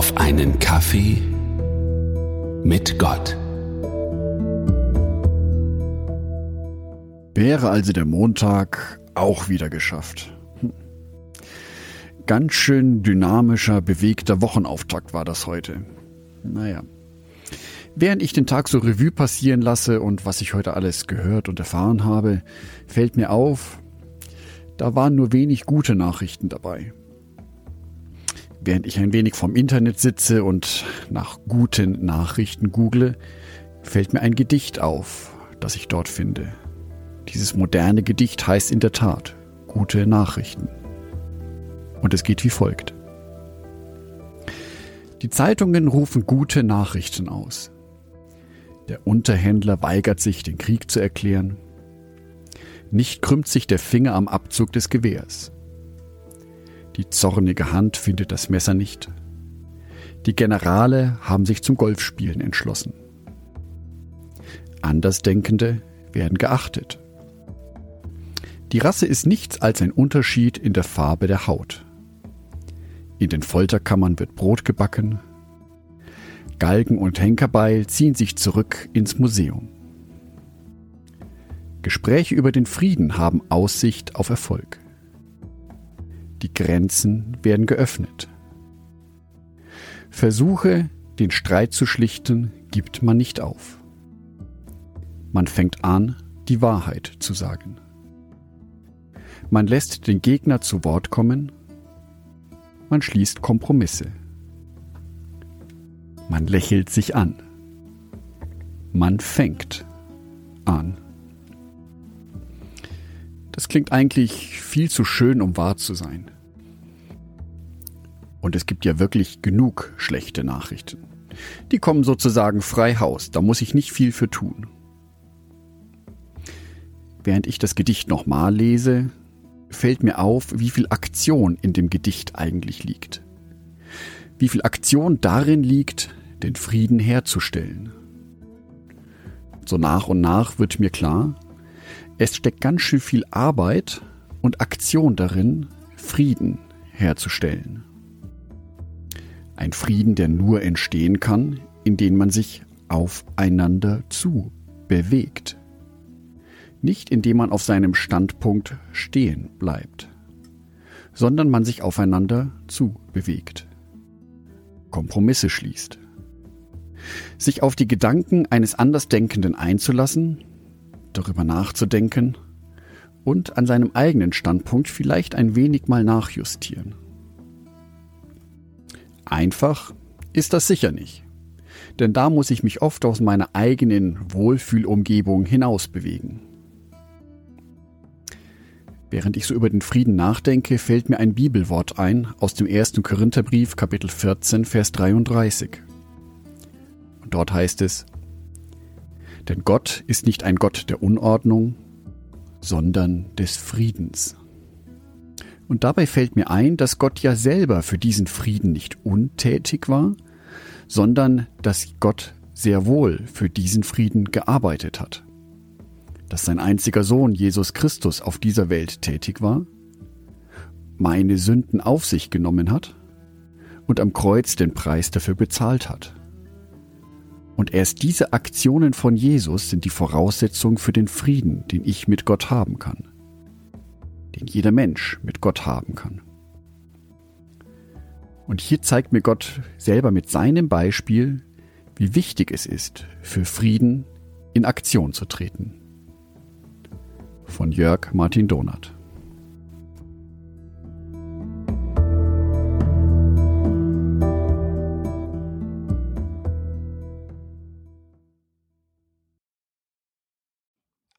auf einen Kaffee mit Gott. Wäre also der Montag auch wieder geschafft. Hm. Ganz schön dynamischer, bewegter Wochenauftakt war das heute. Naja. Während ich den Tag so Revue passieren lasse und was ich heute alles gehört und erfahren habe, fällt mir auf, da waren nur wenig gute Nachrichten dabei. Während ich ein wenig vom Internet sitze und nach guten Nachrichten google, fällt mir ein Gedicht auf, das ich dort finde. Dieses moderne Gedicht heißt in der Tat Gute Nachrichten. Und es geht wie folgt. Die Zeitungen rufen gute Nachrichten aus. Der Unterhändler weigert sich, den Krieg zu erklären. Nicht krümmt sich der Finger am Abzug des Gewehrs. Die zornige Hand findet das Messer nicht. Die Generale haben sich zum Golfspielen entschlossen. Andersdenkende werden geachtet. Die Rasse ist nichts als ein Unterschied in der Farbe der Haut. In den Folterkammern wird Brot gebacken. Galgen und Henkerbeil ziehen sich zurück ins Museum. Gespräche über den Frieden haben Aussicht auf Erfolg. Die Grenzen werden geöffnet. Versuche, den Streit zu schlichten, gibt man nicht auf. Man fängt an, die Wahrheit zu sagen. Man lässt den Gegner zu Wort kommen. Man schließt Kompromisse. Man lächelt sich an. Man fängt an. Klingt eigentlich viel zu schön, um wahr zu sein. Und es gibt ja wirklich genug schlechte Nachrichten. Die kommen sozusagen frei Haus, da muss ich nicht viel für tun. Während ich das Gedicht nochmal lese, fällt mir auf, wie viel Aktion in dem Gedicht eigentlich liegt. Wie viel Aktion darin liegt, den Frieden herzustellen. So nach und nach wird mir klar, es steckt ganz schön viel Arbeit und Aktion darin, Frieden herzustellen. Ein Frieden, der nur entstehen kann, indem man sich aufeinander zu bewegt nicht indem man auf seinem Standpunkt stehen bleibt, sondern man sich aufeinander zubewegt, Kompromisse schließt. Sich auf die Gedanken eines Andersdenkenden einzulassen, darüber nachzudenken und an seinem eigenen Standpunkt vielleicht ein wenig mal nachjustieren. Einfach ist das sicher nicht, denn da muss ich mich oft aus meiner eigenen Wohlfühlumgebung hinausbewegen. Während ich so über den Frieden nachdenke, fällt mir ein Bibelwort ein aus dem ersten Korintherbrief Kapitel 14 Vers 33. Und dort heißt es, denn Gott ist nicht ein Gott der Unordnung, sondern des Friedens. Und dabei fällt mir ein, dass Gott ja selber für diesen Frieden nicht untätig war, sondern dass Gott sehr wohl für diesen Frieden gearbeitet hat dass sein einziger Sohn Jesus Christus auf dieser Welt tätig war, meine Sünden auf sich genommen hat und am Kreuz den Preis dafür bezahlt hat. Und erst diese Aktionen von Jesus sind die Voraussetzung für den Frieden, den ich mit Gott haben kann, den jeder Mensch mit Gott haben kann. Und hier zeigt mir Gott selber mit seinem Beispiel, wie wichtig es ist, für Frieden in Aktion zu treten von Jörg Martin Donath.